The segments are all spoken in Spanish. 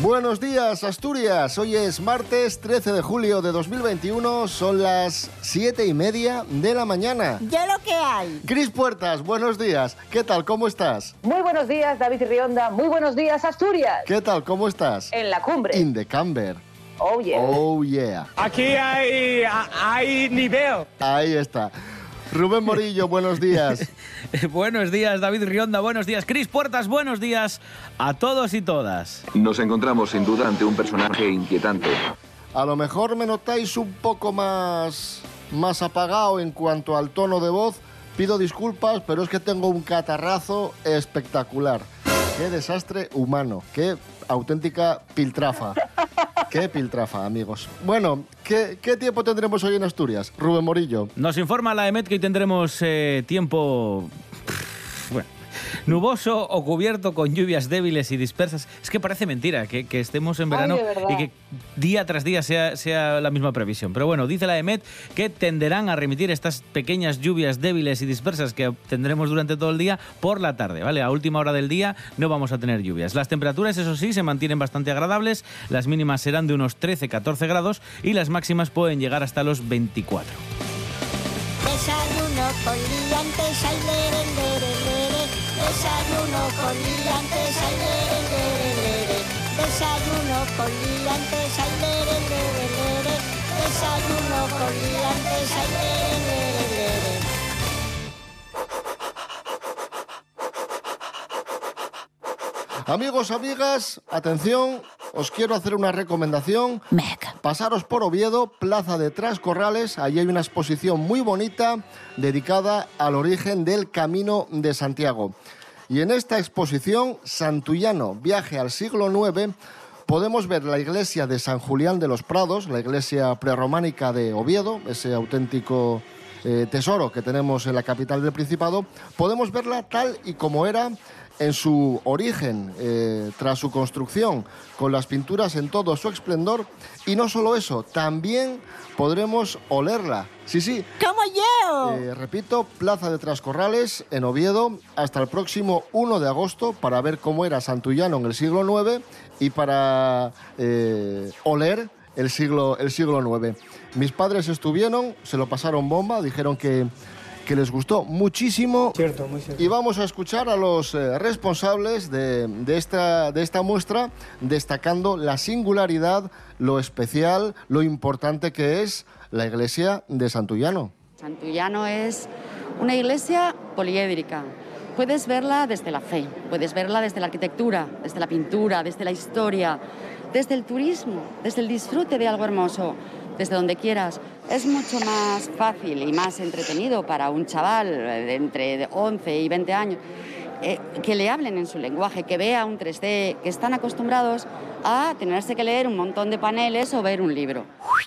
Buenos días, Asturias. Hoy es martes 13 de julio de 2021. Son las 7 y media de la mañana. Ya lo que hay. Cris Puertas, buenos días. ¿Qué tal? ¿Cómo estás? Muy buenos días, David Rionda. Muy buenos días, Asturias. ¿Qué tal? ¿Cómo estás? En la cumbre. In the camber. Oh, yeah. Oh, yeah. Aquí hay, hay nivel. Ahí está. Rubén Morillo, buenos días. buenos días, David Rionda, buenos días, Cris Puertas, buenos días a todos y todas. Nos encontramos sin duda ante un personaje inquietante. A lo mejor me notáis un poco más, más apagado en cuanto al tono de voz. Pido disculpas, pero es que tengo un catarrazo espectacular. Qué desastre humano, qué auténtica piltrafa. Qué piltrafa, amigos. Bueno, ¿qué, ¿qué, tiempo tendremos hoy en Asturias? Rubén Morillo. Nos informa la EMET que hoy tendremos eh, tiempo... Nuboso o cubierto con lluvias débiles y dispersas. Es que parece mentira que, que estemos en verano Ay, y que día tras día sea, sea, la misma previsión. Pero bueno, dice la EMET que tenderán a remitir estas pequeñas lluvias débiles y dispersas que tendremos durante todo el día por la tarde, ¿vale? A última hora del día no vamos a tener lluvias. Las temperaturas, eso sí, se mantienen bastante agradables. Las mínimas serán de unos 13-14 grados y las máximas pueden llegar hasta los 24. Desayuno con liantes, ay, lere, lere, lere. Desayuno con liantes, ay, lere, lere, lere. Desayuno con liantes, ay, lere, lere, lere. Desayuno con liantes, ay, lere, lere, lere. Amigos, amigas, atención, os quiero hacer una recomendación. Pasaros por Oviedo, Plaza de Trascorrales, allí hay una exposición muy bonita dedicada al origen del Camino de Santiago. Y en esta exposición, Santullano, viaje al siglo IX, podemos ver la iglesia de San Julián de los Prados, la iglesia prerrománica de Oviedo, ese auténtico eh, tesoro que tenemos en la capital del Principado. Podemos verla tal y como era en su origen, eh, tras su construcción, con las pinturas en todo su esplendor. Y no solo eso, también podremos olerla. Sí, sí. ¡Como yo! Eh, repito, Plaza de Trascorrales, en Oviedo, hasta el próximo 1 de agosto para ver cómo era Santullano en el siglo IX y para eh, oler el siglo, el siglo IX. Mis padres estuvieron, se lo pasaron bomba, dijeron que que les gustó muchísimo. Cierto, muy cierto. Y vamos a escuchar a los eh, responsables de, de, esta, de esta muestra, destacando la singularidad, lo especial, lo importante que es la iglesia de Santullano. Santullano es una iglesia poliédrica. Puedes verla desde la fe, puedes verla desde la arquitectura, desde la pintura, desde la historia, desde el turismo, desde el disfrute de algo hermoso, desde donde quieras. Es mucho más fácil y más entretenido para un chaval de entre 11 y 20 años eh, que le hablen en su lenguaje, que vea un 3D, que están acostumbrados a tenerse que leer un montón de paneles o ver un libro.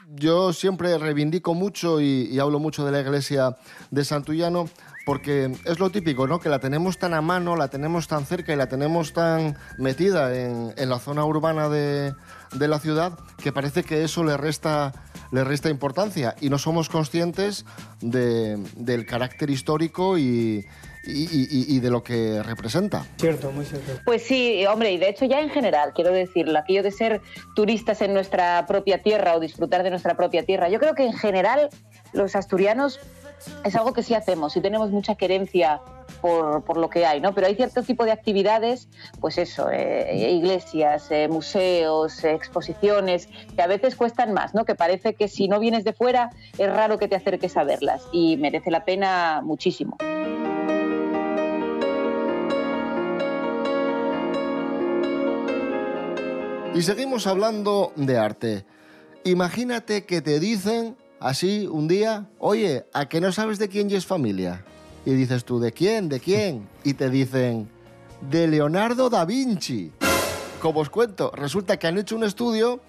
Yo siempre reivindico mucho y, y hablo mucho de la iglesia de Santullano porque es lo típico, ¿no? Que la tenemos tan a mano, la tenemos tan cerca y la tenemos tan metida en, en la zona urbana de, de, la ciudad que parece que eso le resta, le resta importancia y no somos conscientes de, del carácter histórico y, y, y, y, de lo que representa. Cierto, muy cierto. Pues sí, hombre, y de hecho ya en general, quiero decirlo, aquello de ser turistas en nuestra propia tierra o disfrutar de nuestra propia tierra, yo creo que en general los asturianos es algo que sí hacemos y tenemos mucha querencia por, por, lo que hay, ¿no? Pero hay cierto tipo de actividades, pues eso, eh, iglesias, eh, museos, eh, exposiciones, que a veces cuestan más, ¿no? Que parece que si no vienes de fuera es raro que te acerques a verlas y merece la pena muchísimo. Y seguimos hablando de arte. Imagínate que te dicen así un día, oye, ¿a que no sabes de quién es familia? Y dices tú, ¿de quién? ¿De quién? Y te dicen, de Leonardo da Vinci. Como os cuento, resulta que han hecho un estudio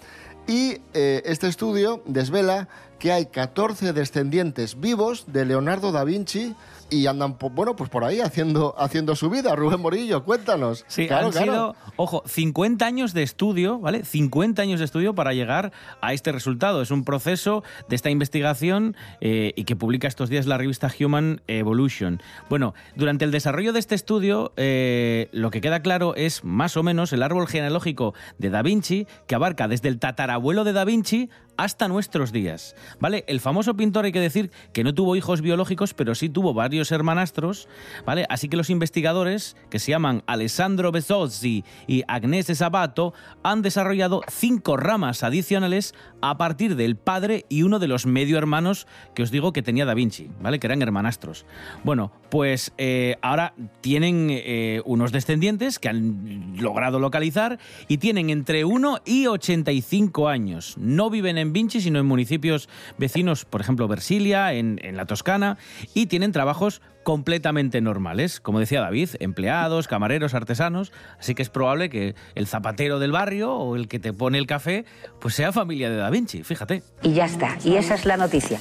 y eh, este estudio desvela que hay 14 descendientes vivos de Leonardo da Vinci y andan, bueno, pues por ahí haciendo, haciendo su vida. Rubén Morillo, cuéntanos. Sí, Claro, han claro. sido, ojo, 50 años de estudio, ¿vale? 50 años de estudio para llegar a este resultado. Es un proceso de esta investigación eh, y que publica estos días la revista Human Evolution. Bueno, durante el desarrollo de este estudio, eh, lo que queda claro es más o menos el árbol genealógico de Da Vinci, que abarca desde el tatarabuelo de Da Vinci hasta nuestros días. ¿Vale? El famoso pintor hay que decir que no tuvo hijos biológicos, pero sí tuvo varios hermanastros, ¿vale? Así que los investigadores, que se llaman Alessandro Besozzi y Agnese Sabato, han desarrollado cinco ramas adicionales a partir del padre y uno de los medio hermanos que os digo que tenía Da Vinci, ¿vale? Que eran hermanastros. Bueno, pues eh, ahora tienen eh, unos descendientes que han logrado localizar y tienen entre 1 y 85 años. No viven en Vinci, sino en municipios vecinos, por ejemplo, Versilia, en, en la Toscana, y tienen trabajos completamente normales. Como decía David, empleados, camareros, artesanos. Así que es probable que el zapatero del barrio o el que te pone el café, pues sea familia de Da Vinci, fíjate. Y ya está, y esa es la noticia.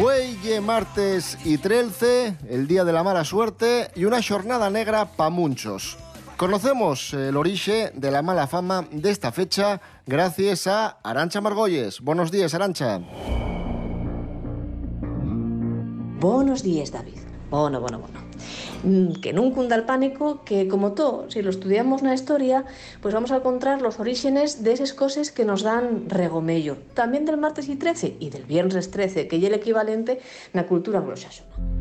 Güelle, martes y 13, el día de la mala suerte y una jornada negra pa' muchos. Conocemos el origen de la mala fama de esta fecha gracias a Arancha Margolles. Buenos días, Arancha. Buenos días, David. Bueno, bueno, bueno. Mm, Que nun cunda el pánico, que como todo, si lo estudiamos na historia, pues vamos a encontrar los orígenes de esas cosas que nos dan regomello. También del martes y 13 y del viernes 13, que es el equivalente na cultura anglosaxona.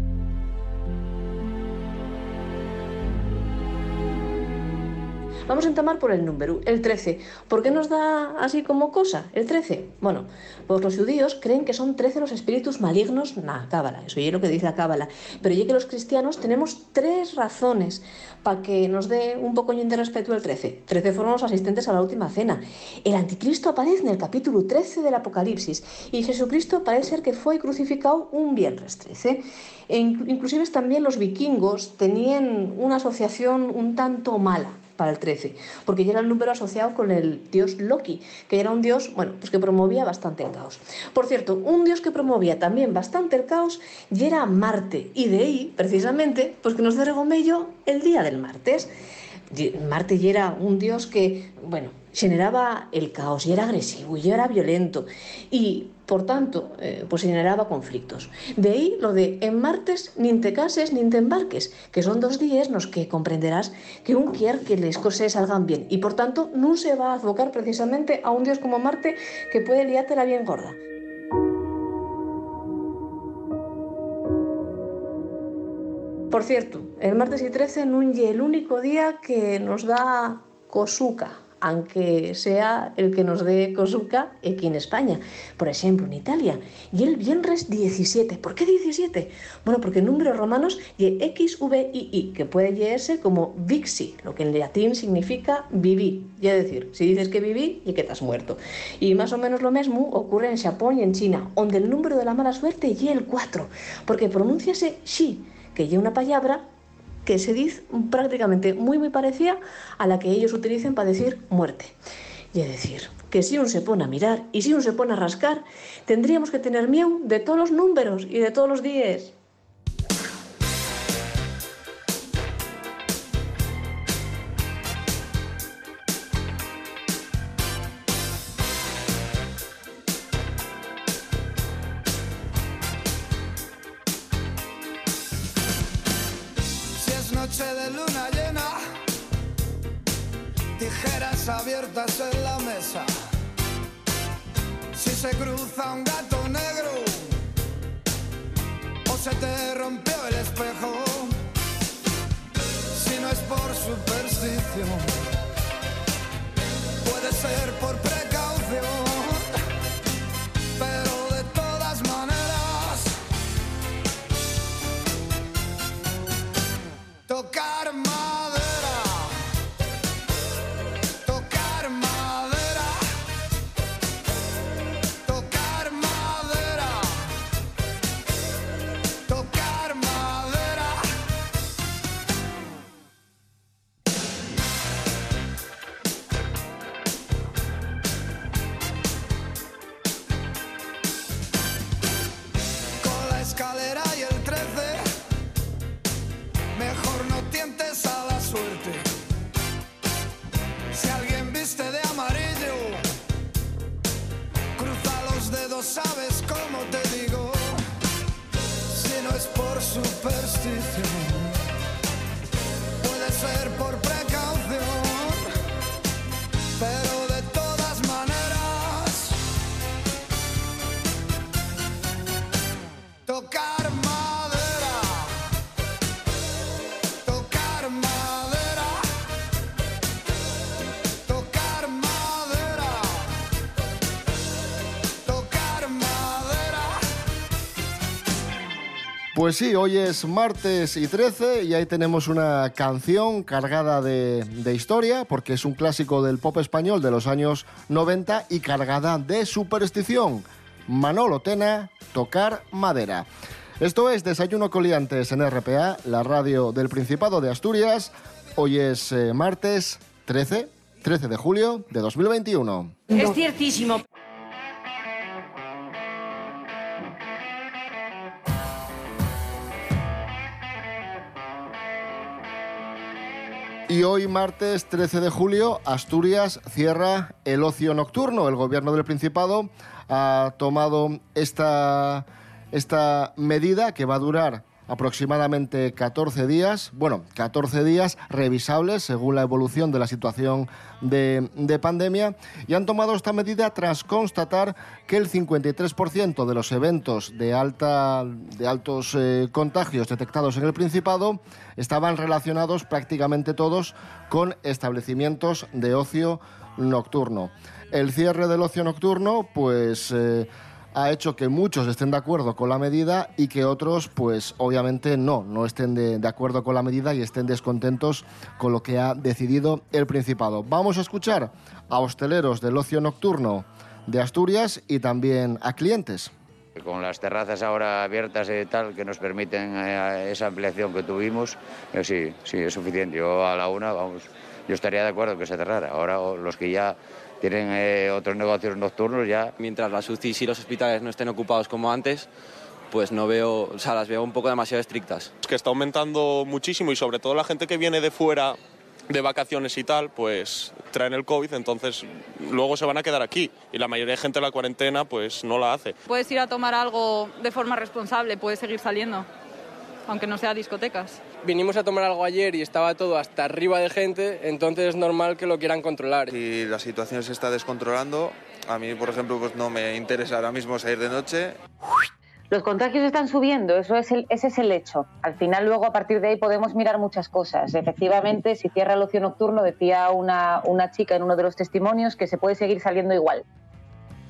Vamos a entamar por el número, el 13. ¿Por qué nos da así como cosa el 13? Bueno, pues los judíos creen que son 13 los espíritus malignos na cábala, eso es lo que dice la cábala. Pero ya que los cristianos tenemos tres razones para que nos dé un poco de respeto el 13. 13 fueron los asistentes a la última cena. El anticristo aparece en el capítulo 13 del Apocalipsis y Jesucristo parece ser que fue crucificado un viernes 13. E in- inclusive también los vikingos tenían una asociación un tanto mala para el 13, porque ya era el número asociado con el dios Loki, que era un dios, bueno, pues que promovía bastante el caos. Por cierto, un dios que promovía también bastante el caos y era Marte, y de ahí, precisamente, pues que nos dé regomello el día del martes. Marte era un dios que, bueno, generaba el caos y era agresivo y era violento y por tanto eh, pues generaba conflictos. De ahí lo de en martes ni te cases ni te embarques, que son dos días los que comprenderás que un quiere que las cosas salgan bien y por tanto no se va a abocar precisamente a un dios como Marte que puede liártela bien gorda. Por cierto, el martes y 13 no es el único día que nos da cosuca, aunque sea el que nos dé cosuca aquí en España. Por ejemplo, en Italia. Y el viernes 17. ¿Por qué 17? Bueno, porque en números romanos y XVII, que puede leerse como vixi, lo que en latín significa viví. Es decir, si dices que viví, y que has muerto. Y más o menos lo mismo ocurre en Japón y en China, donde el número de la mala suerte y el 4, porque pronunciase shi, que es una palabra que se dice prácticamente muy muy parecida a la que ellos utilizan para decir muerte. Y es decir, que si uno se pone a mirar y si uno se pone a rascar, tendríamos que tener miedo de todos los números y de todos los días. Noche de luna llena, tijeras abiertas en la mesa. Si se cruza un gato negro o se te rompió el espejo, si no es por superstición, puede ser por precaución, Pues sí, hoy es martes y 13 y ahí tenemos una canción cargada de, historia, porque es un clásico del pop español de los años 90 y cargada de superstición. Manolo Tena, tocar madera. Esto es Desayuno Coliantes en RPA, la radio del Principado de Asturias. Hoy es eh, martes 13, 13 de julio de 2021. Es ciertísimo. Y hoy, martes 13 de julio, Asturias cierra el ocio nocturno. El gobierno del Principado ha tomado esta, esta medida que va a durar aproximadamente 14 días, bueno, 14 días revisables según la evolución de la situación de, de pandemia, y han tomado esta medida tras constatar que el 53% de los eventos de, alta, de altos eh, contagios detectados en el Principado estaban relacionados prácticamente todos con establecimientos de ocio nocturno. El cierre del ocio nocturno, pues... eh, ha hecho que muchos estén de acuerdo con la medida y que otros, pues obviamente no, no estén de, de acuerdo con la medida y estén descontentos con lo que ha decidido el Principado. Vamos a escuchar a hosteleros del ocio nocturno de Asturias y también a clientes. Con las terrazas ahora abiertas y tal, que nos permiten eh, esa ampliación que tuvimos, eh, sí, sí, es suficiente. Yo a la una, vamos, yo estaría de acuerdo que se cerrara. Ahora los que ya tienen eh, otros negocios nocturnos ya... Mientras las UCIs y los hospitales no estén ocupados como antes, pues no veo, o sea, las veo un poco demasiado estrictas. que está aumentando muchísimo y sobre todo la gente que viene de fuera de vacaciones y tal, pues traen el COVID, entonces luego se van a quedar aquí y la mayoría de gente la cuarentena pues no la hace. Puedes ir a tomar algo de forma responsable, puedes seguir saliendo, aunque no sea discotecas. Vinimos a tomar algo ayer y estaba todo hasta arriba de gente, entonces es normal que lo quieran controlar. Si la situación se está descontrolando, a mí, por ejemplo, pues no me interesa ahora mismo salir de noche. Los contagios están subiendo, eso es el- ese es el hecho. Al final, luego, a partir de ahí, podemos mirar muchas cosas. Efectivamente, si cierra el ocio nocturno, decía una, una chica en uno de los testimonios que se puede seguir saliendo igual.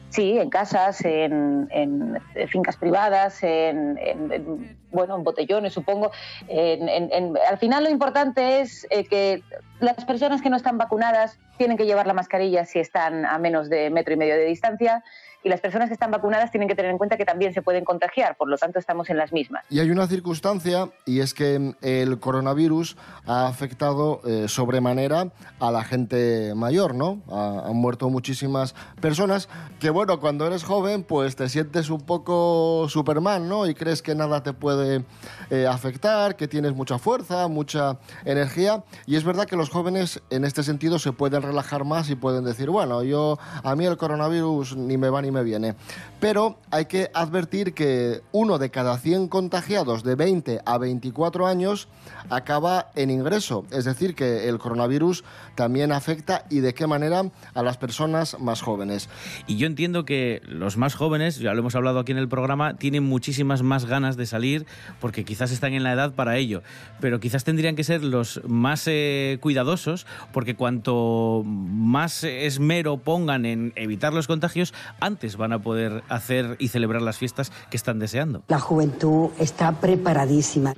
Sí, en casas, en, en fincas privadas, en, en- en, bueno, en botellones, supongo. Al final, lo importante es eh, que las personas que no están vacunadas tienen que llevar la mascarilla si están a menos de metro y medio de distancia y las personas que están vacunadas tienen que tener en cuenta que también se pueden contagiar, por lo tanto estamos en las mismas. Y hay una circunstancia y es que el coronavirus ha afectado eh, sobremanera a la gente mayor, ¿no? Ha- han muerto muchísimas personas que, bueno, cuando eres joven, pues te sientes un poco Superman, ¿no? Y crees que nada te puede eh, afectar, que tienes mucha fuerza, mucha energía. Y es verdad que los jóvenes en este sentido se pueden relajar más y pueden decir, bueno, yo a mí el coronavirus ni me va ni me viene. Pero hay que advertir que uno de cada 100 contagiados de 20 a 24 años acaba en ingreso. Es decir, que el coronavirus también afecta y de qué manera a las personas más jóvenes. Y yo entiendo que los más jóvenes, ya lo hemos hablado aquí en el programa, tienen muchísimas más ganas de salir porque quizás están en la edad para ello. Pero quizás tendrían que ser los más eh, cuidadosos porque cuanto más esmero pongan en evitar los contagios, antes van a poder hacer y celebrar las fiestas que están deseando. La juventud está preparadísima.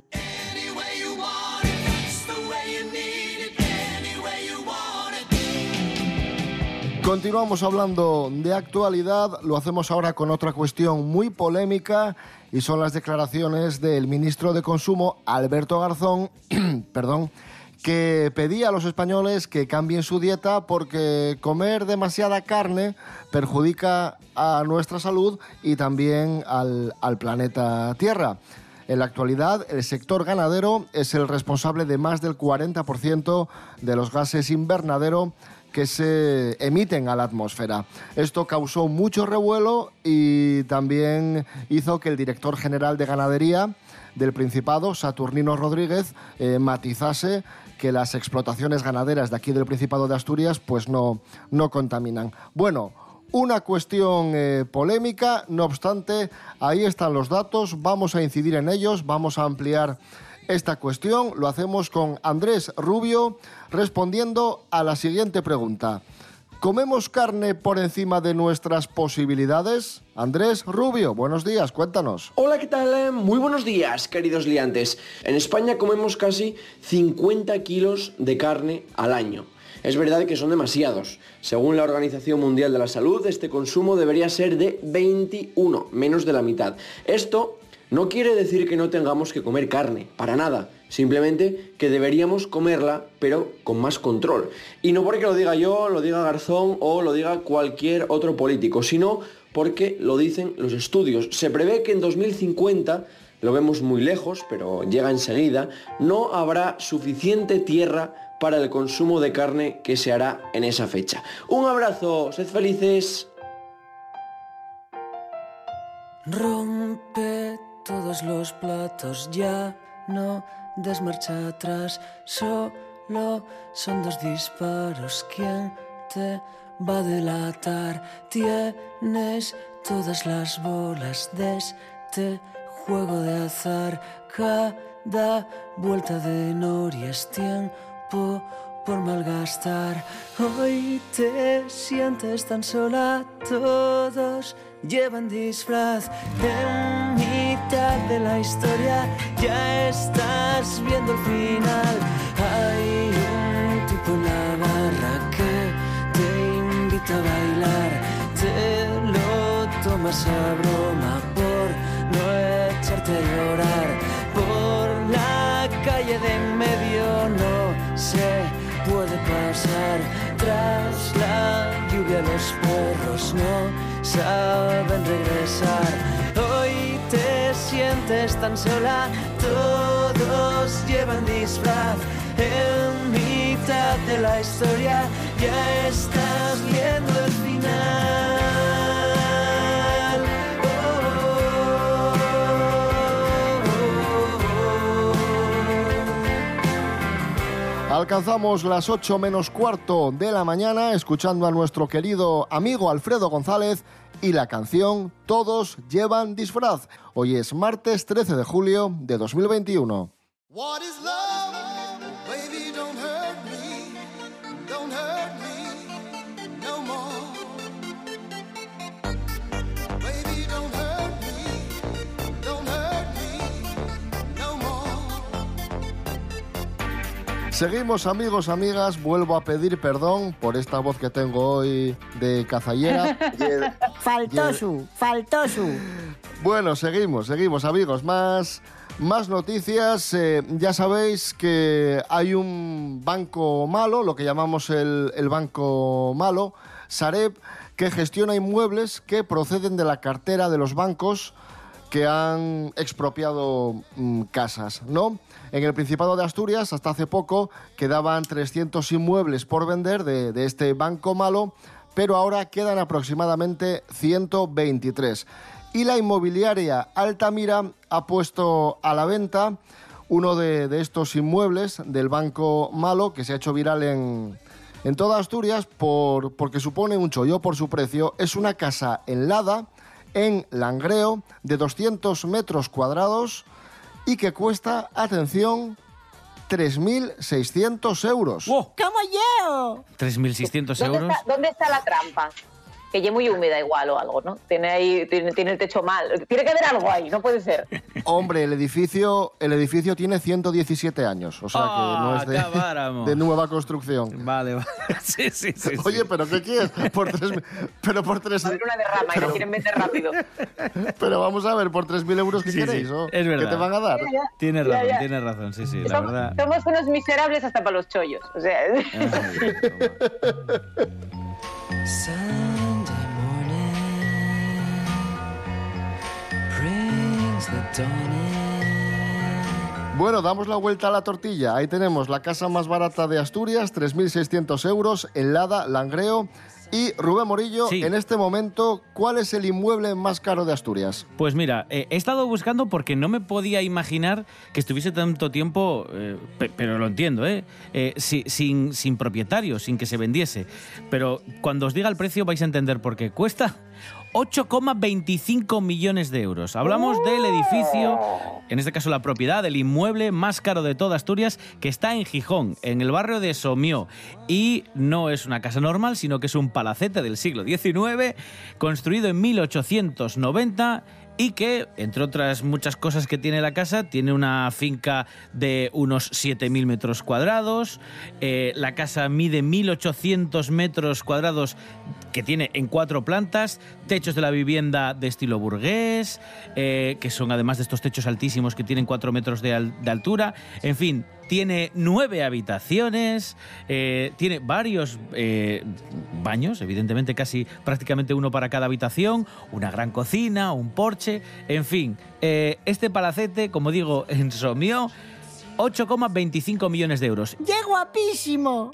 Continuamos hablando de actualidad, lo hacemos ahora con otra cuestión muy polémica y son las declaraciones del ministro de Consumo, Alberto Garzón, perdón, que pedía a los españoles que cambien su dieta porque comer demasiada carne perjudica a nuestra salud y también al, planeta Tierra. En la actualidad, el sector ganadero es el responsable de más del 40% de los gases invernadero que se emiten a la atmósfera. Esto causó mucho revuelo y también hizo que el director general de ganadería del Principado, Saturnino Rodríguez, eh, matizase que las explotaciones ganaderas de aquí del Principado de Asturias pues no, no contaminan. Bueno, una cuestión eh, polémica, no obstante, ahí están los datos, vamos a incidir en ellos, vamos a ampliar esta cuestión. Lo hacemos con Andrés Rubio respondiendo a la siguiente pregunta. ¿Comemos carne por encima de nuestras posibilidades? Andrés Rubio, buenos días, cuéntanos. Hola, ¿qué tal? Muy buenos días, queridos liantes. En España comemos casi 50 kilos de carne al año. Es verdad que son demasiados. Según la Organización Mundial de la Salud, este consumo debería ser de 21, menos de la mitad. Esto no quiere decir que no tengamos que comer carne, para nada. Simplemente que deberíamos comerla, pero con más control. Y no porque lo diga yo, lo diga Garzón o lo diga cualquier otro político, sino porque lo dicen los estudios. Se prevé que en 2050, lo vemos muy lejos, pero llega enseguida, no habrá suficiente tierra para el consumo de carne que se hará en esa fecha. Un abrazo, sed felices. Rompe todos los platos, ya no des marcha atrás, solo son dos disparos. ¿Quién te va a delatar? Tienes todas las bolas de este juego de azar. Cada vuelta de noria es tiempo por malgastar. Hoy te sientes tan sola, todos llevan disfraz. De la historia ya estás viendo el final. Hay un tipo en la barra que te invita a bailar. Te lo tomas a broma por no echarte a llorar. Por la calle de en medio no se puede pasar. Tras la lluvia los perros no saben regresar. Sientes tan sola, todos llevan disfraz. En mitad de la historia ya estás viendo el final. Alcanzamos las 8 menos cuarto de la mañana escuchando a nuestro querido amigo Alfredo González y la canción Todos llevan disfraz. Hoy es martes 13 de julio de 2021. What is love? Seguimos amigos, amigas, vuelvo a pedir perdón por esta voz que tengo hoy de cazallera. Faltó su, faltó su. Bueno, seguimos, seguimos amigos, más, más noticias. Eh, ya sabéis que hay un banco malo, lo que llamamos el, el banco malo, Sareb, que gestiona inmuebles que proceden de la cartera de los bancos que han expropiado mm, casas, ¿no? En el Principado de Asturias, hasta hace poco, quedaban 300 inmuebles por vender de, este banco malo, pero ahora quedan aproximadamente 123. Y la inmobiliaria Altamira ha puesto a la venta uno de, de estos inmuebles del banco malo que se ha hecho viral en, en toda Asturias por, porque supone un chollo por su precio. Es una casa en Lada, en Langreo, de 200 metros cuadrados y que cuesta, atención, 3.600 euros. ¡Como yo! 3.600 ¿Dónde euros. está, ¿Dónde está la trampa? Que ya muy húmeda igual o algo, ¿no? Tiene ahí, tiene, tiene el techo mal. Tiene que haber algo ahí, no puede ser. Hombre, el edificio, el edificio tiene 117 años, o sea que no es Ah, acabáramos. de, de nueva construcción. Vale, vale. Sí, sí, sí. Oye, ¿pero qué quieres? Por tres, pero por tres, haber una derrama y lo quieren vender rápido. pero vamos a ver, por 3.000 euros, ¿qué Sí, sí, queréis? es verdad. ¿Qué te van a dar? Tienes razón, ya. tienes razón, sí, sí, la verdad. somos unos miserables hasta para los chollos. O sea, Sunday Bueno, damos la vuelta a la tortilla. Ahí tenemos la casa más barata de Asturias, 3.600 euros, en Lada, Langreo. Y Rubén Morillo, en este momento, ¿cuál es el inmueble más caro de Asturias? Pues mira, eh, he estado buscando porque no me podía imaginar que estuviese tanto tiempo, eh, pe- pero lo entiendo, ¿eh? Eh, si- sin, sin propietario, sin que se vendiese. Pero cuando os diga el precio vais a entender por qué. Cuesta 8,25 millones de euros. Hablamos del edificio, en este caso la propiedad, del inmueble más caro de toda Asturias, que está en Gijón, en el barrio de Somió. Y no es una casa normal, sino que es un palacete del siglo XIX, construido en 1890 y que, entre otras muchas cosas que tiene la casa, tiene una finca de unos 7.000 metros cuadrados. Eh, la casa mide 1.800 metros cuadrados que tiene en cuatro plantas, techos de la vivienda de estilo burgués, eh, que son además de estos techos altísimos que tienen cuatro metros de, de altura. En fin, tiene nueve habitaciones, eh, tiene varios eh, baños, evidentemente casi prácticamente uno para cada habitación, una gran cocina, un porche, en fin, eh, este palacete, como digo, en Somió, 8,25 millones de euros. ¡Qué guapísimo!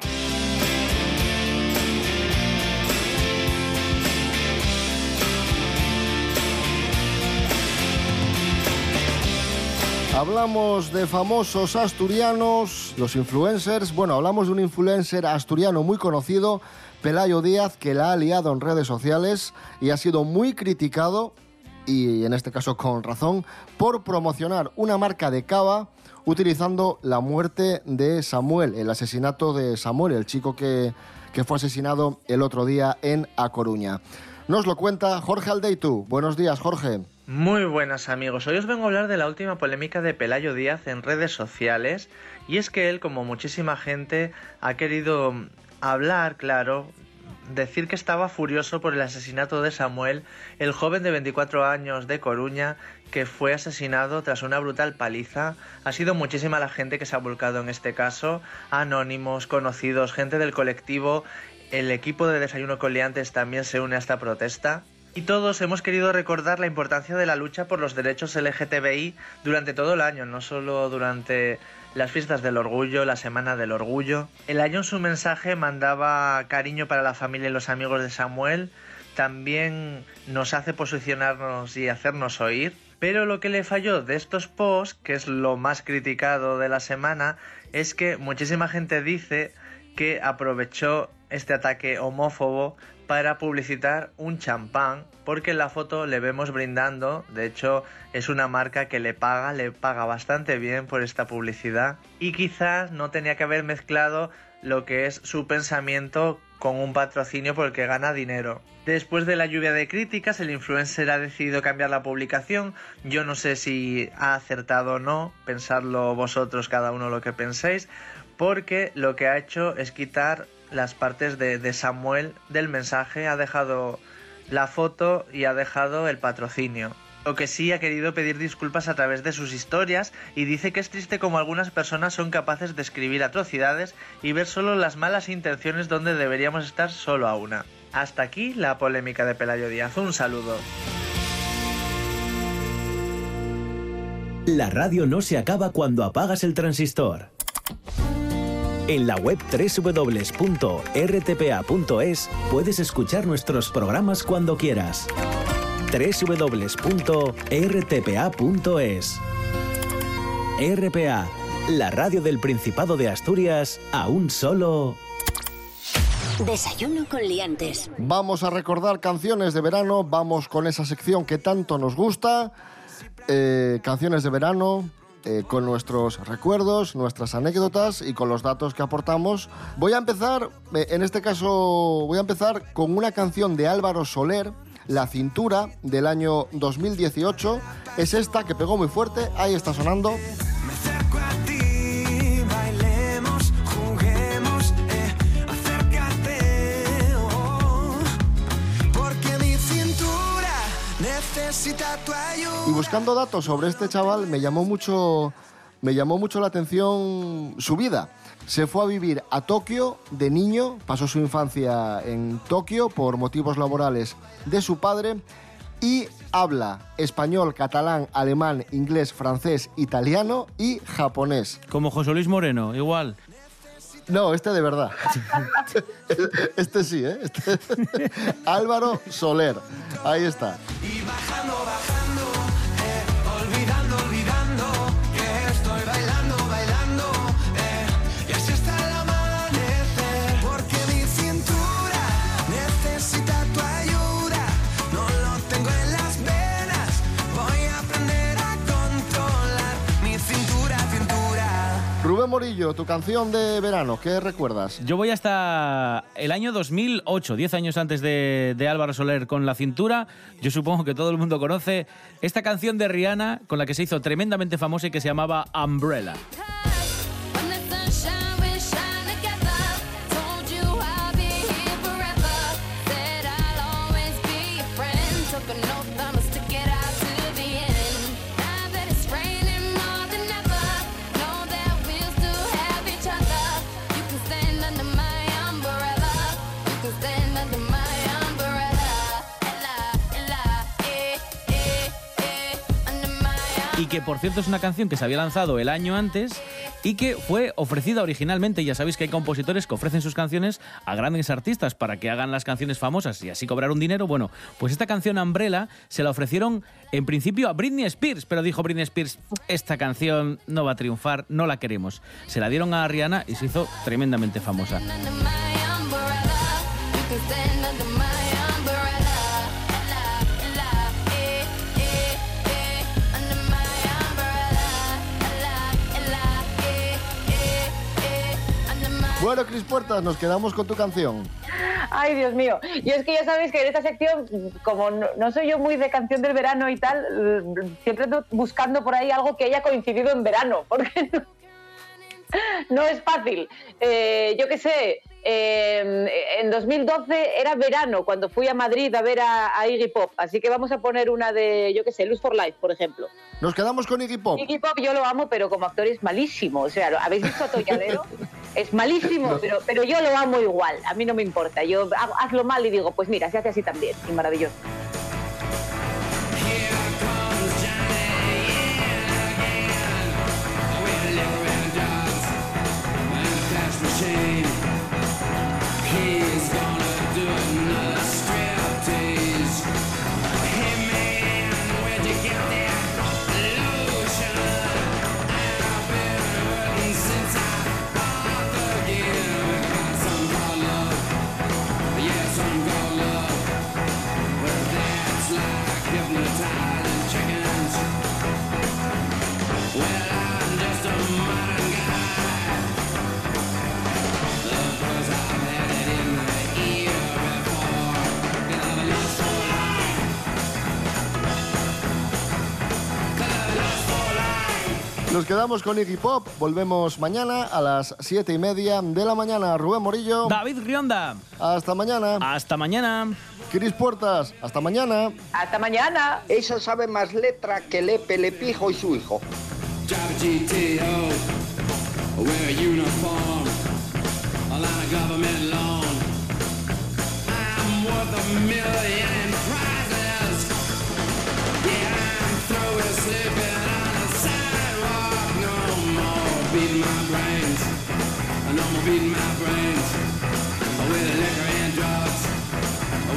Hablamos de famosos asturianos, los influencers. Bueno, hablamos de un influencer asturiano muy conocido, Pelayo Díaz, que la ha liado en redes sociales y ha sido muy criticado, y en este caso con razón, por promocionar una marca de cava utilizando la muerte de Samuel, el asesinato de Samuel, el chico que, que fue asesinado el otro día en A Coruña. Nos lo cuenta Jorge Aldeitu. Buenos días, Jorge. Muy buenas amigos, hoy os vengo a hablar de la última polémica de Pelayo Díaz en redes sociales y es que él, como muchísima gente, ha querido hablar, claro, decir que estaba furioso por el asesinato de Samuel, el joven de 24 años de Coruña que fue asesinado tras una brutal paliza. Ha sido muchísima la gente que se ha volcado en este caso, anónimos, conocidos, gente del colectivo, el equipo de Desayuno con Liantes también se une a esta protesta. Y todos hemos querido recordar la importancia de la lucha por los derechos LGTBI durante todo el año, no solo durante las fiestas del orgullo, la semana del orgullo. El año en su mensaje mandaba cariño para la familia y los amigos de Samuel, también nos hace posicionarnos y hacernos oír. Pero lo que le falló de estos posts, que es lo más criticado de la semana, es que muchísima gente dice que aprovechó este ataque homófobo para publicitar un champán, porque en la foto le vemos brindando, de hecho es una marca que le paga, le paga bastante bien por esta publicidad, y quizás no tenía que haber mezclado lo que es su pensamiento con un patrocinio por el que gana dinero. Después de la lluvia de críticas, el influencer ha decidido cambiar la publicación. Yo no sé si ha acertado o no, pensadlo vosotros cada uno lo que penséis, porque lo que ha hecho es quitar las partes de, de Samuel del mensaje, ha dejado la foto y ha dejado el patrocinio. Lo que sí ha querido pedir disculpas a través de sus historias y dice que es triste como algunas personas son capaces de escribir atrocidades y ver solo las malas intenciones donde deberíamos estar solo a una. Hasta aquí la polémica de Pelayo Díaz. Un saludo. La radio no se acaba cuando apagas el transistor. En la web www.rtpa.es puedes escuchar nuestros programas cuando quieras. www.rtpa.es RPA, la radio del Principado de Asturias, a un solo... Desayuno con liantes. Vamos a recordar canciones de verano, vamos con esa sección que tanto nos gusta, eh, canciones de verano, eh, con nuestros recuerdos, nuestras anécdotas y con los datos que aportamos. Voy a empezar, eh, en este caso, voy a empezar con una canción de Álvaro Soler, La Cintura, del año 2018. Es esta que pegó muy fuerte, ahí está sonando. Y buscando datos sobre este chaval me llamó mucho, me llamó mucho la atención su vida. Se fue a vivir a Tokio de niño, pasó su infancia en Tokio por motivos laborales de su padre y habla español, catalán, alemán, inglés, francés, italiano y japonés. Como José Luis Moreno, igual. No, este de verdad. Este sí, ¿eh? Este- Álvaro Soler. Ahí está. Morillo, tu canción de verano, ¿qué recuerdas? Yo voy hasta el año 2008, 10 años antes de, de Álvaro Soler con La Cintura. Yo supongo que todo el mundo conoce esta canción de Rihanna con la que se hizo tremendamente famosa y que se llamaba Umbrella. Que por cierto es una canción que se había lanzado el año antes y que fue ofrecida originalmente. Ya sabéis que hay compositores que ofrecen sus canciones a grandes artistas para que hagan las canciones famosas y así cobrar un dinero. Bueno, pues esta canción Umbrella se la ofrecieron en principio a Britney Spears, pero dijo Britney Spears, esta canción no va a triunfar, no la queremos. Se la dieron a Rihanna y se hizo tremendamente famosa. Bueno, Cris Puertas, nos quedamos con tu canción. Ay, Dios mío. Yo es que ya sabéis que en esta sección, como no, soy yo muy de canción del verano y tal, siempre ando buscando por ahí algo que haya coincidido en verano, porque no, no es fácil. Eh, yo qué sé, eh, en 2012 era verano cuando fui a Madrid a ver a, a Iggy Pop, así que vamos a poner una de, yo qué sé, Luz for Life, por ejemplo. Nos quedamos con Iggy Pop. Iggy Pop yo lo amo, pero como actor es malísimo. O sea, ¿habéis visto Atolladero? es malísimo, pero, pero yo lo amo igual. A mí no me importa. Yo hago- hazlo mal y digo, pues mira, se hace así también. Y maravilloso. Nos quedamos con Iggy Pop. Volvemos mañana a las siete y media de la mañana. Rubén Morillo. David Rionda. Hasta mañana. Hasta mañana. Cris Puertas. Hasta mañana. Hasta mañana. Esa sabe más letra que Lepe, Lepijo y su hijo. Drive a GTO, wear a uniform, a line of government loan. I'm worth a million More my brains. With liquor and drugs.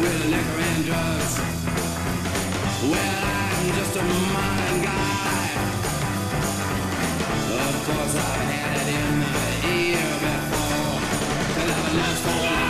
With liquor and drugs. Well, I'm just a modern guy. Of course, I've had it in the ear before. Cause I've a lust for